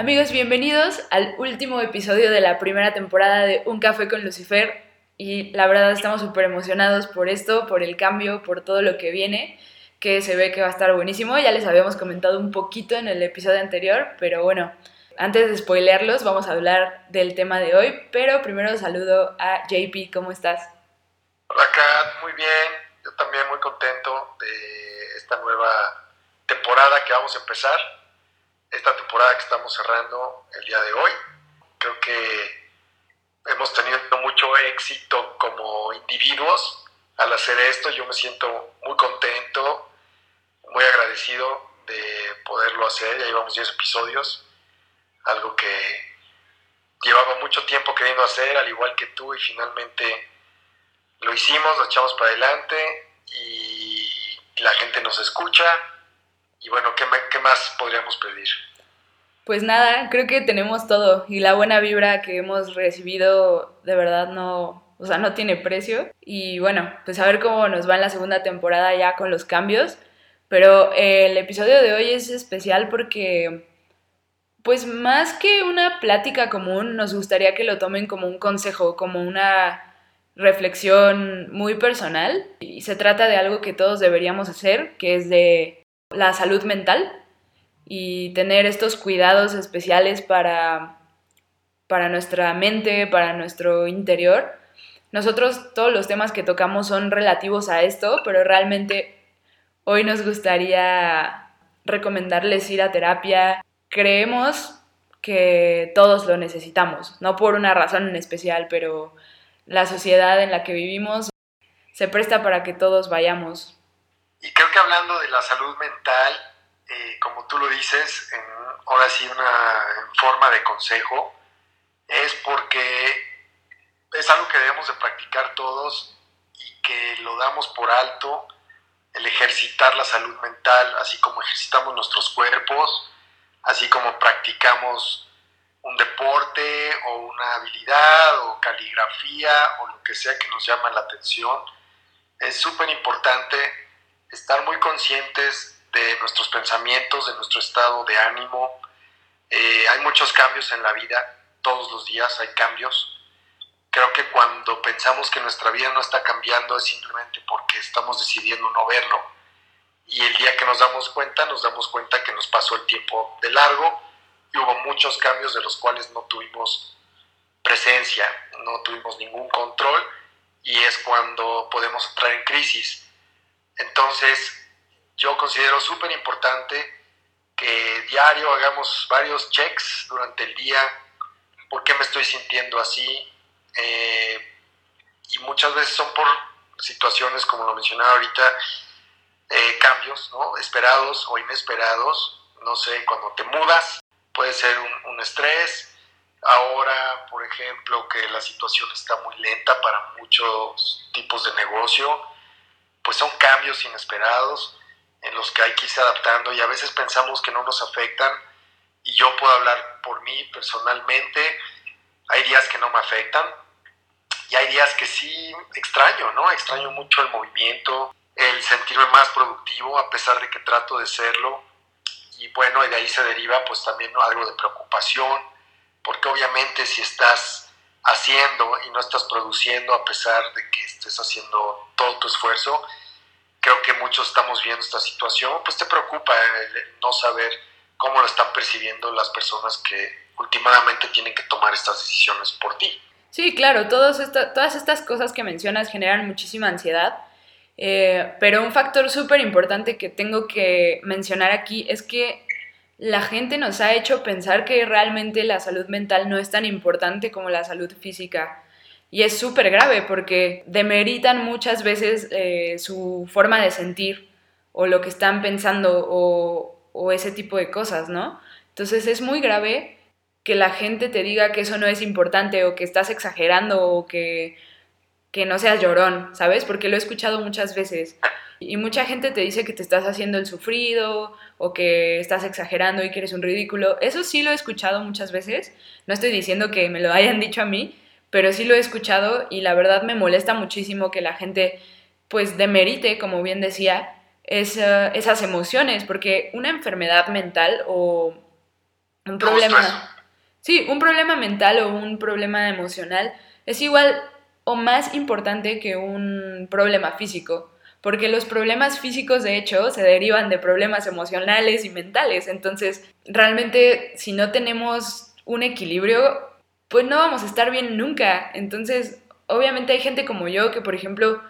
Amigos, bienvenidos al último episodio de la primera temporada de Un Café con Lucifer. Y la verdad estamos súper emocionados por esto, por el cambio, por todo lo que viene, que se ve que va a estar buenísimo. Ya les habíamos comentado un poquito en el episodio anterior, pero bueno, antes de spoilearlos, vamos a hablar del tema de hoy. Pero primero saludo a JP, ¿cómo estás? Hola Kat, muy bien. Yo también muy contento de esta nueva temporada que vamos a empezar esta temporada que estamos cerrando el día de hoy. Creo que hemos tenido mucho éxito como individuos al hacer esto. Yo me siento muy contento, muy agradecido de poderlo hacer. Ya llevamos 10 episodios, algo que llevaba mucho tiempo queriendo hacer, al igual que tú, y finalmente lo hicimos, lo echamos para adelante y la gente nos escucha y bueno, ¿qué, ¿qué, más podríamos pedir? Pues nada, creo que tenemos todo y la buena vibra que hemos recibido de verdad no, o sea, no tiene precio. Y bueno, pues a ver cómo nos va en la segunda temporada ya con los cambios. Pero el episodio de hoy es especial porque, pues más que una plática común, nos gustaría que lo tomen como un consejo, como una reflexión muy personal. Y se trata de algo que todos deberíamos hacer, que es de la salud mental y tener estos cuidados especiales para, para nuestra mente, para nuestro interior. Nosotros todos los temas que tocamos son relativos a esto, pero realmente hoy nos gustaría recomendarles ir a terapia. Creemos que todos lo necesitamos, no por una razón en especial, pero la sociedad en la que vivimos se presta para que todos vayamos y creo que hablando de la salud mental, eh, como tú lo dices, en, ahora sí una en forma de consejo, es porque es algo que debemos de practicar todos y que lo damos por alto, el ejercitar la salud mental, así como ejercitamos nuestros cuerpos, así como practicamos un deporte o una habilidad o caligrafía o lo que sea que nos llama la atención. Es súper importante estar muy conscientes de nuestros pensamientos, de nuestro estado de ánimo. Eh, hay muchos cambios en la vida, todos los días hay cambios. Creo que cuando pensamos que nuestra vida no está cambiando es simplemente porque estamos decidiendo no verlo. Y el día que nos damos cuenta, nos damos cuenta que nos pasó el tiempo de largo y hubo muchos cambios de los cuales no tuvimos presencia, no tuvimos ningún control y es cuando podemos entrar en crisis. Entonces, yo considero súper importante que diario hagamos varios checks durante el día, por qué me estoy sintiendo así. Eh, y muchas veces son por situaciones, como lo mencionaba ahorita, eh, cambios, ¿no? Esperados o inesperados. No sé, cuando te mudas, puede ser un, un estrés. Ahora, por ejemplo, que la situación está muy lenta para muchos tipos de negocio pues son cambios inesperados en los que hay que irse adaptando y a veces pensamos que no nos afectan y yo puedo hablar por mí personalmente, hay días que no me afectan y hay días que sí extraño, ¿no? Extraño mucho el movimiento, el sentirme más productivo a pesar de que trato de serlo y bueno, y de ahí se deriva pues también algo de preocupación, porque obviamente si estás haciendo y no estás produciendo a pesar de que estés haciendo todo tu esfuerzo, creo que muchos estamos viendo esta situación, pues te preocupa no saber cómo lo están percibiendo las personas que últimamente tienen que tomar estas decisiones por ti. Sí, claro, todas estas cosas que mencionas generan muchísima ansiedad, eh, pero un factor súper importante que tengo que mencionar aquí es que la gente nos ha hecho pensar que realmente la salud mental no es tan importante como la salud física. Y es súper grave porque demeritan muchas veces eh, su forma de sentir o lo que están pensando o, ese tipo de cosas, ¿no? Entonces es muy grave que la gente te diga que eso no es importante o que estás exagerando o que, que no seas llorón, ¿sabes? Porque lo he escuchado muchas veces. Y mucha gente te dice que te estás haciendo el sufrido o que estás exagerando y que eres un ridículo. Eso sí lo he escuchado muchas veces. No estoy diciendo que me lo hayan dicho a mí, pero sí lo he escuchado y la verdad me molesta muchísimo que la gente pues demerite, como bien decía, esas emociones, porque una enfermedad mental o un problema... Sí, un problema mental o un problema emocional es igual o más importante que un problema físico, porque los problemas físicos de hecho se derivan de problemas emocionales y mentales, entonces realmente si no tenemos un equilibrio, pues no vamos a estar bien nunca, entonces obviamente hay gente como yo que por ejemplo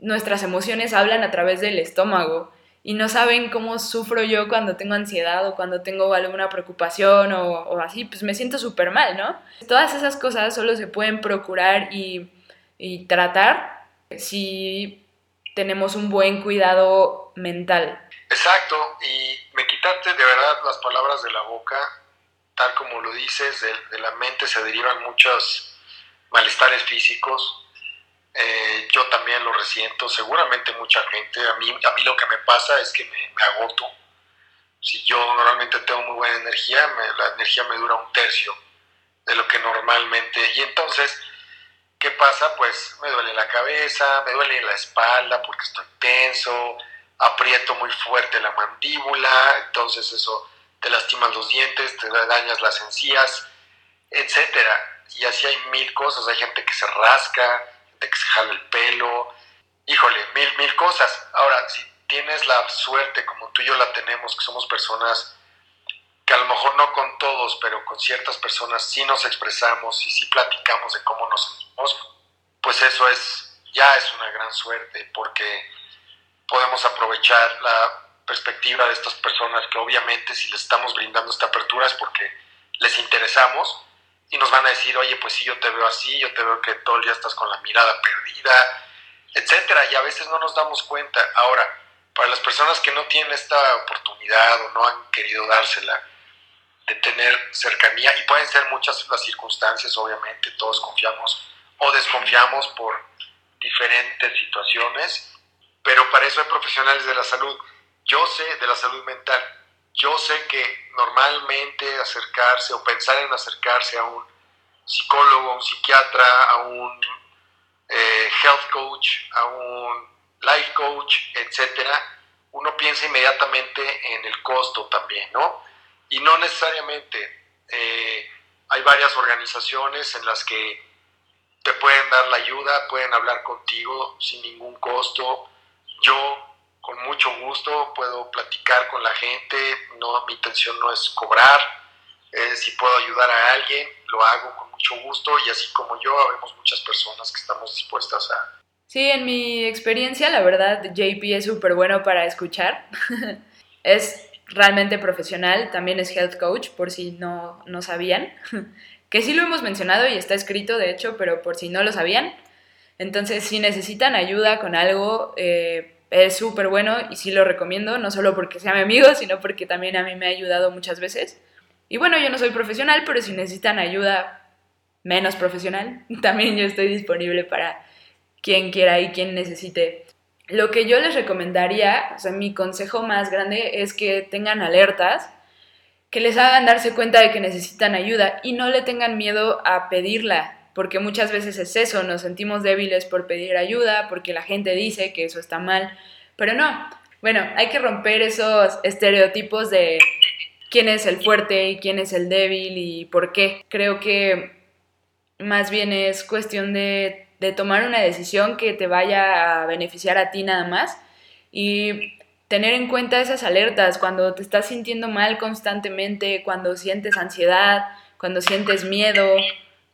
nuestras emociones hablan a través del estómago y no saben cómo sufro yo cuando tengo ansiedad o cuando tengo alguna preocupación o, así, pues me siento súper mal, ¿no? Todas esas cosas solo se pueden procurar y, y tratar si tenemos un buen cuidado mental. Exacto, y me quitaste de verdad las palabras de la boca, tal como lo dices, de, de la mente se derivan muchos malestares físicos, eh, yo también lo resiento, seguramente mucha gente. A mí, a mí lo que me pasa es que me, agoto. Si yo normalmente tengo muy buena energía, la energía me dura un tercio de lo que normalmente. Y entonces, ¿qué pasa? Pues me duele la cabeza, me duele la espalda porque estoy tenso, aprieto muy fuerte la mandíbula, entonces eso te lastimas los dientes, te dañas las encías, etcétera. Y así hay mil cosas, hay gente que se rasca, que se jala el pelo, híjole, mil, mil cosas. Ahora, si tienes la suerte, como tú y yo la tenemos, que somos personas que a lo mejor no con todos, pero con ciertas personas sí nos expresamos y sí platicamos de cómo nos sentimos, pues eso es, ya es una gran suerte, porque podemos aprovechar la perspectiva de estas personas que obviamente si les estamos brindando esta apertura es porque les interesamos y nos van a decir, oye, pues sí, yo te veo así, yo te veo que todo el día estás con la mirada perdida, etcétera, y a veces no nos damos cuenta. Ahora, para las personas que no tienen esta oportunidad o no han querido dársela de tener cercanía, y pueden ser muchas las circunstancias, obviamente, todos confiamos o desconfiamos por diferentes situaciones, pero para eso hay profesionales de la salud. Yo sé de la salud mental, yo sé que normalmente acercarse o pensar en acercarse a un psicólogo, a un psiquiatra, a un eh, health coach, a un life coach, etcétera, uno piensa inmediatamente en el costo también, ¿no? Y no necesariamente. Eh, hay varias organizaciones en las que te pueden dar la ayuda, pueden hablar contigo sin ningún costo. Yo con mucho gusto puedo platicar con la gente, no, mi intención no es cobrar, eh, si puedo ayudar a alguien, lo hago con mucho gusto y así como yo, habemos muchas personas que estamos dispuestas a... Sí, en mi experiencia, la verdad, JP es súper bueno para escuchar. es realmente profesional, también es health coach, por si no, no sabían. que sí lo hemos mencionado y está escrito, de hecho, pero por si no lo sabían. Entonces, si necesitan ayuda con algo, eh, es súper bueno y sí lo recomiendo, no solo porque sea mi amigo, sino porque también a mí me ha ayudado muchas veces. Y bueno, yo no soy profesional, pero si necesitan ayuda menos profesional, también yo estoy disponible para quien quiera y quien necesite. Lo que yo les recomendaría, o sea, mi consejo más grande es que tengan alertas, que les hagan darse cuenta de que necesitan ayuda y no le tengan miedo a pedirla porque muchas veces es eso, nos sentimos débiles por pedir ayuda, porque la gente dice que eso está mal, pero no. Bueno, hay que romper esos estereotipos de quién es el fuerte y quién es el débil y por qué. Creo que más bien es cuestión de, de tomar una decisión que te vaya a beneficiar a ti nada más y tener en cuenta esas alertas cuando te estás sintiendo mal constantemente, cuando sientes ansiedad, cuando sientes miedo,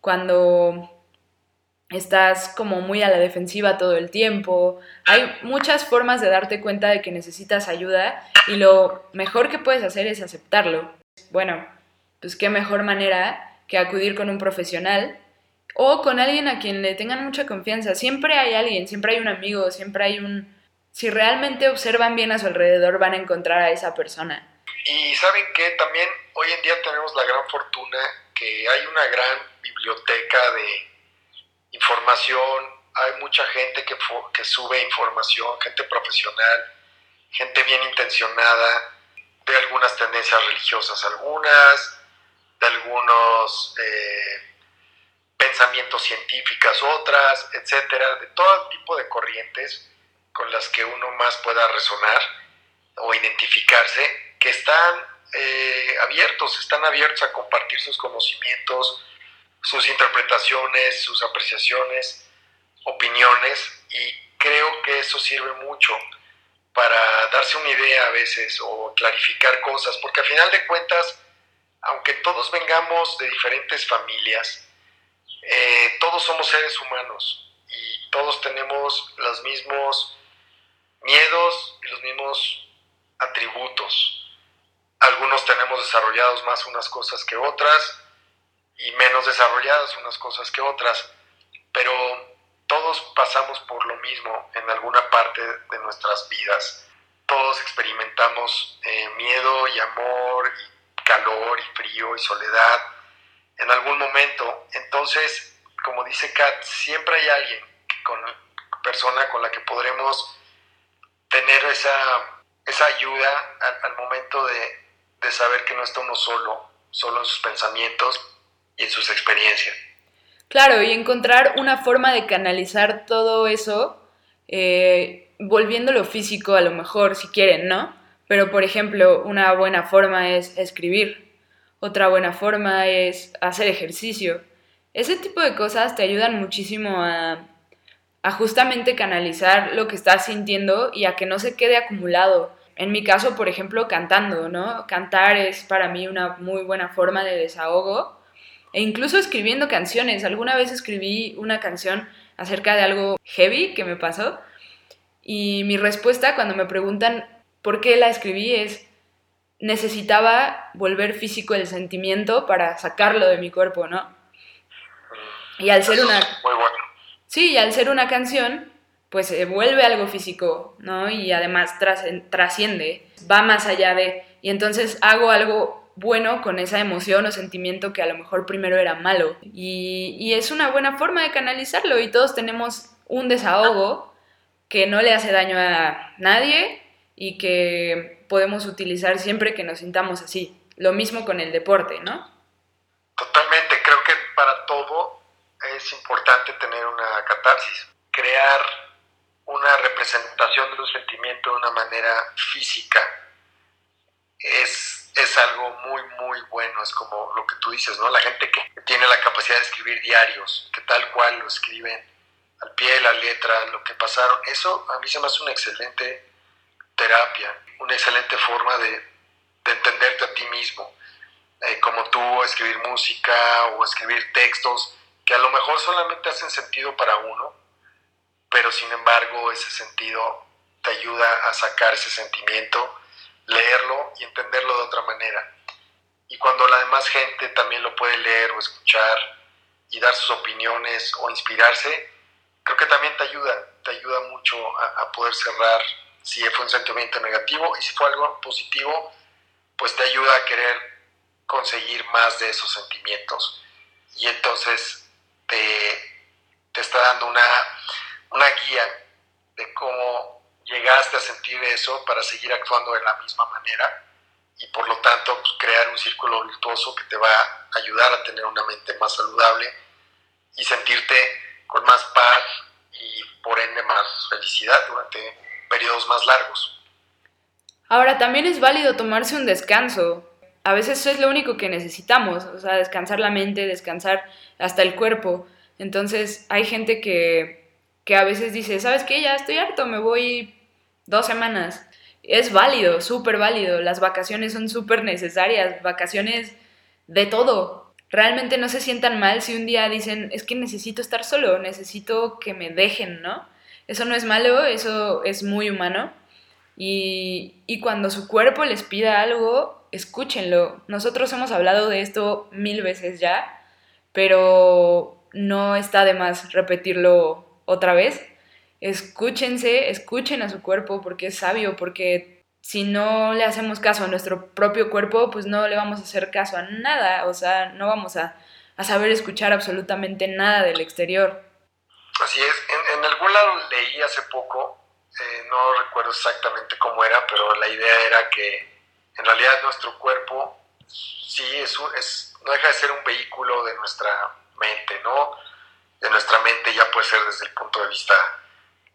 cuando estás como muy a la defensiva todo el tiempo. Hay muchas formas de darte cuenta de que necesitas ayuda y lo mejor que puedes hacer es aceptarlo. Bueno, pues qué mejor manera que acudir con un profesional o con alguien a quien le tengan mucha confianza. Siempre hay alguien, siempre hay un amigo, siempre hay un... Si realmente observan bien a su alrededor van a encontrar a esa persona. Y saben que también hoy en día tenemos la gran fortuna que hay una gran biblioteca de información, hay mucha gente que, sube información, gente profesional, gente bien intencionada, de algunas tendencias religiosas algunas, de algunos eh, pensamientos científicos otras, etcétera, de todo tipo de corrientes con las que uno más pueda resonar o identificarse, que están eh, abiertos, están abiertos a compartir sus conocimientos, sus interpretaciones, sus apreciaciones, opiniones y creo que eso sirve mucho para darse una idea a veces o clarificar cosas, porque al final de cuentas, aunque todos vengamos de diferentes familias, eh, todos somos seres humanos y todos tenemos los mismos miedos y los mismos atributos. Algunos tenemos desarrollados más unas cosas que otras y menos desarrolladas unas cosas que otras, pero todos pasamos por lo mismo en alguna parte de nuestras vidas. Todos experimentamos eh, miedo y amor y calor y frío y soledad en algún momento. Entonces, como dice Kat, siempre hay alguien con persona con la que podremos tener esa, esa ayuda al, momento de, de saber que no está uno solo, solo en sus pensamientos y en sus experiencias. Claro, y encontrar una forma de canalizar todo eso, eh, volviéndolo físico a lo mejor, si quieren, ¿no? Pero, por ejemplo, una buena forma es escribir, otra buena forma es hacer ejercicio. Ese tipo de cosas te ayudan muchísimo a, a justamente canalizar lo que estás sintiendo y a que no se quede acumulado. En mi caso, por ejemplo, cantando, ¿no? Cantar es para mí una muy buena forma de desahogo e incluso escribiendo canciones. Alguna vez escribí una canción acerca de algo heavy que me pasó y mi respuesta cuando me preguntan por qué la escribí es necesitaba volver físico el sentimiento para sacarlo de mi cuerpo, ¿no? Y al ser una Sí, y al ser una canción, pues se vuelve algo físico, ¿no? Y además trasciende, va más allá de y entonces hago algo bueno con esa emoción o sentimiento que a lo mejor primero era malo. Y, es una buena forma de canalizarlo y todos tenemos un desahogo que no le hace daño a nadie y que podemos utilizar siempre que nos sintamos así. Lo mismo con el deporte, ¿no? Totalmente, creo que para todo es importante tener una catarsis, crear una representación de un sentimiento de una manera física. Es es algo muy, muy bueno. Es como lo que tú dices, ¿no? La gente que tiene la capacidad de escribir diarios, que tal cual lo escriben al pie de la letra, lo que pasaron, eso a mí se me hace una excelente terapia, una excelente forma de, entenderte a ti mismo. Eh, como tú, escribir música o escribir textos que a lo mejor solamente hacen sentido para uno, pero sin embargo ese sentido te ayuda a sacar ese sentimiento leerlo y entenderlo de otra manera. Y cuando la demás gente también lo puede leer o escuchar y dar sus opiniones o inspirarse, creo que también te ayuda, te ayuda mucho a, poder cerrar si fue un sentimiento negativo y si fue algo positivo, pues te ayuda a querer conseguir más de esos sentimientos. Y entonces te, te está dando una, una guía de cómo sentir eso para seguir actuando de la misma manera y por lo tanto pues, crear un círculo virtuoso que te va a ayudar a tener una mente más saludable y sentirte con más paz y por ende más felicidad durante periodos más largos. Ahora también es válido tomarse un descanso. A veces eso es lo único que necesitamos, o sea, descansar la mente, descansar hasta el cuerpo. Entonces hay gente que, que a veces dice, ¿sabes qué? Ya estoy harto, me voy dos semanas. Es válido, súper válido. Las vacaciones son súper necesarias, vacaciones de todo. Realmente no se sientan mal si un día dicen, es que necesito estar solo, necesito que me dejen, ¿no? Eso no es malo, eso es muy humano. Y, y cuando su cuerpo les pida algo, escúchenlo. Nosotros hemos hablado de esto mil veces ya, pero no está de más repetirlo otra vez escúchense, escuchen a su cuerpo porque es sabio, porque si no le hacemos caso a nuestro propio cuerpo, pues no le vamos a hacer caso a nada, o sea, no vamos a, saber escuchar absolutamente nada del exterior. Así es, en, algún lado leí hace poco, eh, no recuerdo exactamente cómo era, pero la idea era que en realidad nuestro cuerpo sí es, es no deja de ser un vehículo de nuestra mente, ¿no? De nuestra mente ya puede ser desde el punto de vista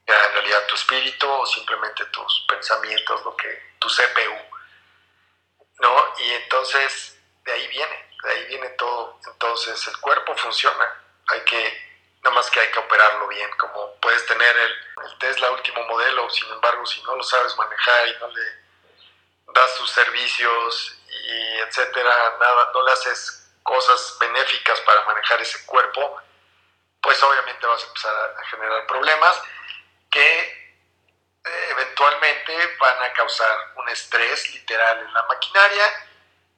en realidad tu espíritu o simplemente tus pensamientos, lo que tu CPU. ¿no? Y entonces de ahí viene, de ahí viene todo. Entonces el cuerpo funciona, hay que, nada más que hay que operarlo bien, como puedes tener el, el Tesla último modelo, sin embargo, si no lo sabes manejar y no le das sus servicios y etcétera, nada, no le haces cosas benéficas para manejar ese cuerpo, pues obviamente vas a empezar a generar problemas que eh, eventualmente van a causar un estrés literal en la maquinaria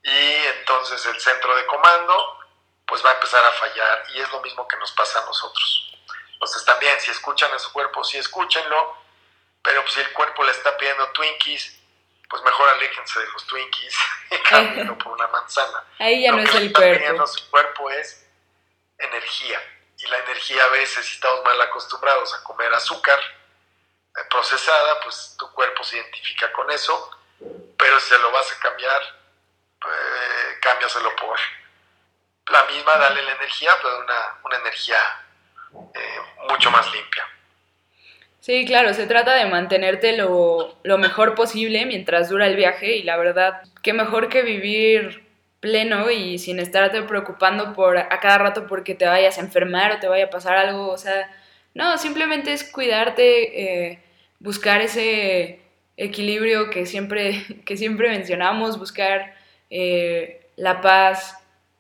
y entonces el centro de comando pues va a empezar a fallar y es lo mismo que nos pasa a nosotros. Entonces también si escuchan a su cuerpo, sí escúchenlo, pero pues, si el cuerpo le está pidiendo Twinkies, pues mejor aléjense de los Twinkies y cámbienlo por una manzana. Ahí ya Lo no que es el está cuerpo. pidiendo a su cuerpo es energía. Y la energía a veces, si estamos mal acostumbrados a comer azúcar procesada, pues tu cuerpo se identifica con eso. Pero si se lo vas a cambiar, eh, cámbiaselo por la misma, dale la energía, pero una, una energía eh, mucho más limpia. Sí, claro, se trata de mantenerte lo, lo mejor posible mientras dura el viaje y la verdad, qué mejor que vivir pleno y sin estarte preocupando por a cada rato porque te vayas a enfermar o te vaya a pasar algo, o sea, no, simplemente es cuidarte, eh, buscar ese equilibrio que siempre, que siempre mencionamos, buscar eh, la paz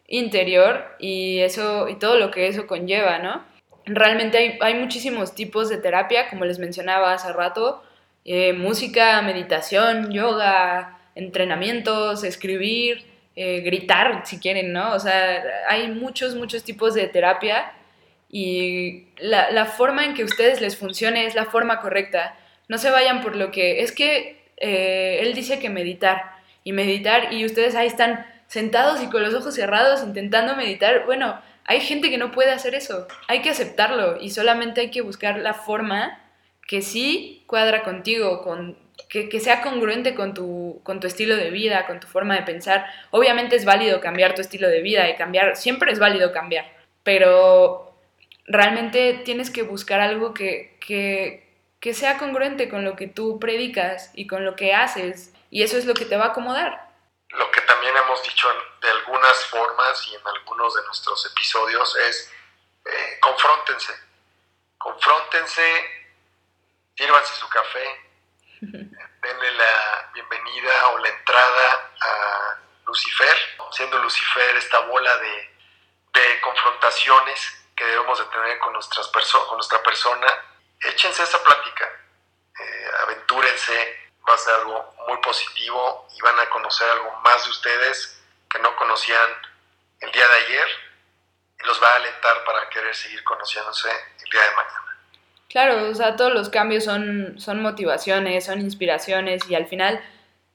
interior y eso y todo lo que eso conlleva, ¿no? Realmente hay, hay muchísimos tipos de terapia, como les mencionaba hace rato, eh, música, meditación, yoga, entrenamientos, escribir, eh, gritar si quieren, ¿no? O sea, hay muchos, muchos tipos de terapia y la, la forma en que a ustedes les funcione es la forma correcta. No se vayan por lo que... Es que eh, él dice que meditar y meditar y ustedes ahí están sentados y con los ojos cerrados intentando meditar. Bueno, hay gente que no puede hacer eso. Hay que aceptarlo y solamente hay que buscar la forma que sí cuadra contigo, con, que, que sea congruente con tu, con tu estilo de vida, con tu forma de pensar. Obviamente es válido cambiar tu estilo de vida y cambiar, siempre es válido cambiar, pero realmente tienes que buscar algo que, que, que sea congruente con lo que tú predicas y con lo que haces y eso es lo que te va a acomodar. Lo que también hemos dicho de algunas formas y en algunos de nuestros episodios es eh, confróntense. Confróntense, sírvanse su café, denle la bienvenida o la entrada a Lucifer, siendo Lucifer esta bola de, de confrontaciones que debemos de tener con, nuestras perso- con nuestra persona. Échense esa plática, eh, aventúrense, va a ser algo muy positivo y van a conocer algo más de ustedes que no conocían el día de ayer y los va a alentar para querer seguir conociéndose el día de mañana. Claro, o sea, todos los cambios son, son motivaciones, son inspiraciones y al final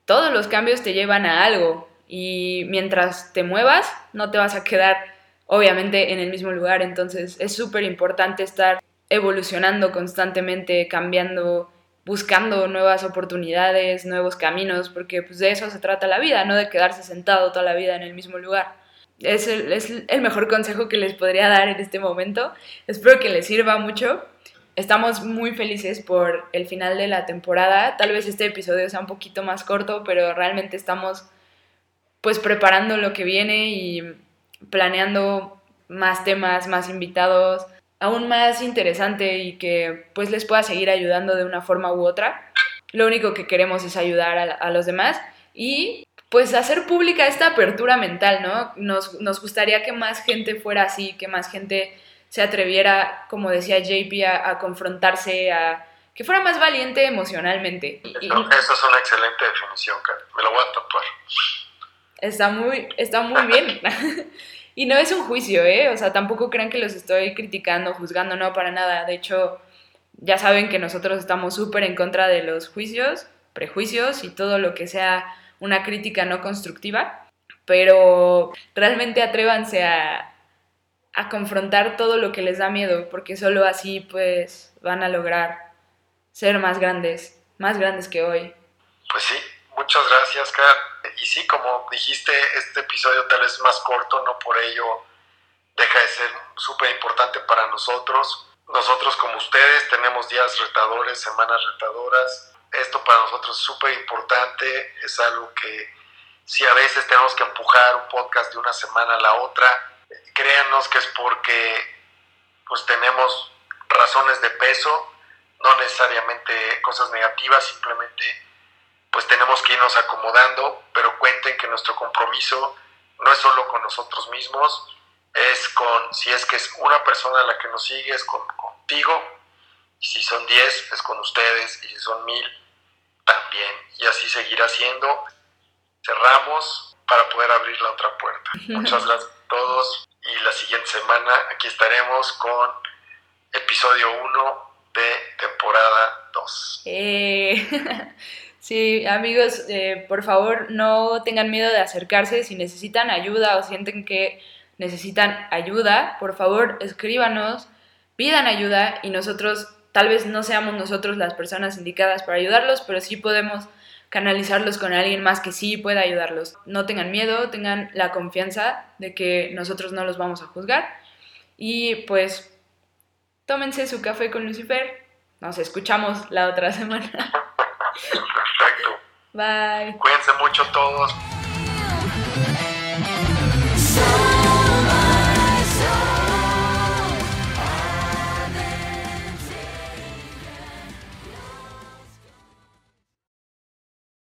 todos los cambios te llevan a algo y mientras te muevas no te vas a quedar obviamente en el mismo lugar, entonces es súper importante estar evolucionando constantemente, cambiando, buscando nuevas oportunidades, nuevos caminos, porque pues de eso se trata la vida, no de quedarse sentado toda la vida en el mismo lugar. Es el, es el mejor consejo que les podría dar en este momento. Espero que les sirva mucho. Estamos muy felices por el final de la temporada. Tal vez este episodio sea un poquito más corto, pero realmente estamos pues preparando lo que viene y planeando más temas, más invitados, aún más interesante y que pues les pueda seguir ayudando de una forma u otra. Lo único que queremos es ayudar a, los demás y pues hacer pública esta apertura mental, ¿no? Nos, nos gustaría que más gente fuera así, que más gente se atreviera, como decía JP, a, confrontarse, a que fuera más valiente emocionalmente. Eso es una excelente definición, Karen. Me lo voy a tatuar. Está muy, está muy bien. y no es un juicio, ¿eh? O sea, tampoco crean que los estoy criticando, juzgando, no, para nada. De hecho, ya saben que nosotros estamos súper en contra de los juicios, prejuicios y todo lo que sea una crítica no constructiva. Pero realmente atrévanse a, a confrontar todo lo que les da miedo, porque solo así, pues, van a lograr ser más grandes, más grandes que hoy. Pues sí, muchas gracias, Kat. Y sí, como dijiste, este episodio tal vez más corto, no por ello deja de ser súper importante para nosotros. Nosotros como ustedes tenemos días retadores, semanas retadoras. Esto para nosotros es súper importante, es algo que Si a veces tenemos que empujar un podcast de una semana a la otra, créanos que es porque pues tenemos razones de peso, no necesariamente cosas negativas, simplemente pues tenemos que irnos acomodando, pero cuenten que nuestro compromiso no es solo con nosotros mismos, es con, si es que es una persona la que nos sigue, es con, contigo, y si son 10, es con ustedes, y si son mil, también, y así seguirá siendo. Cerramos para poder abrir la otra puerta. Muchas gracias a todos, y la siguiente semana aquí estaremos con episodio 1 de temporada 2. Eh. Sí, amigos, eh, por favor no tengan miedo de acercarse si necesitan ayuda o sienten que necesitan ayuda, por favor escríbanos, pidan ayuda y nosotros tal vez no seamos nosotros las personas indicadas para ayudarlos, pero sí podemos canalizarlos con alguien más que sí pueda ayudarlos. No tengan miedo, tengan la confianza de que nosotros no los vamos a juzgar y pues tómense su café con Lucifer. Nos escuchamos la otra semana. Perfecto. Bye. Cuídense mucho todos.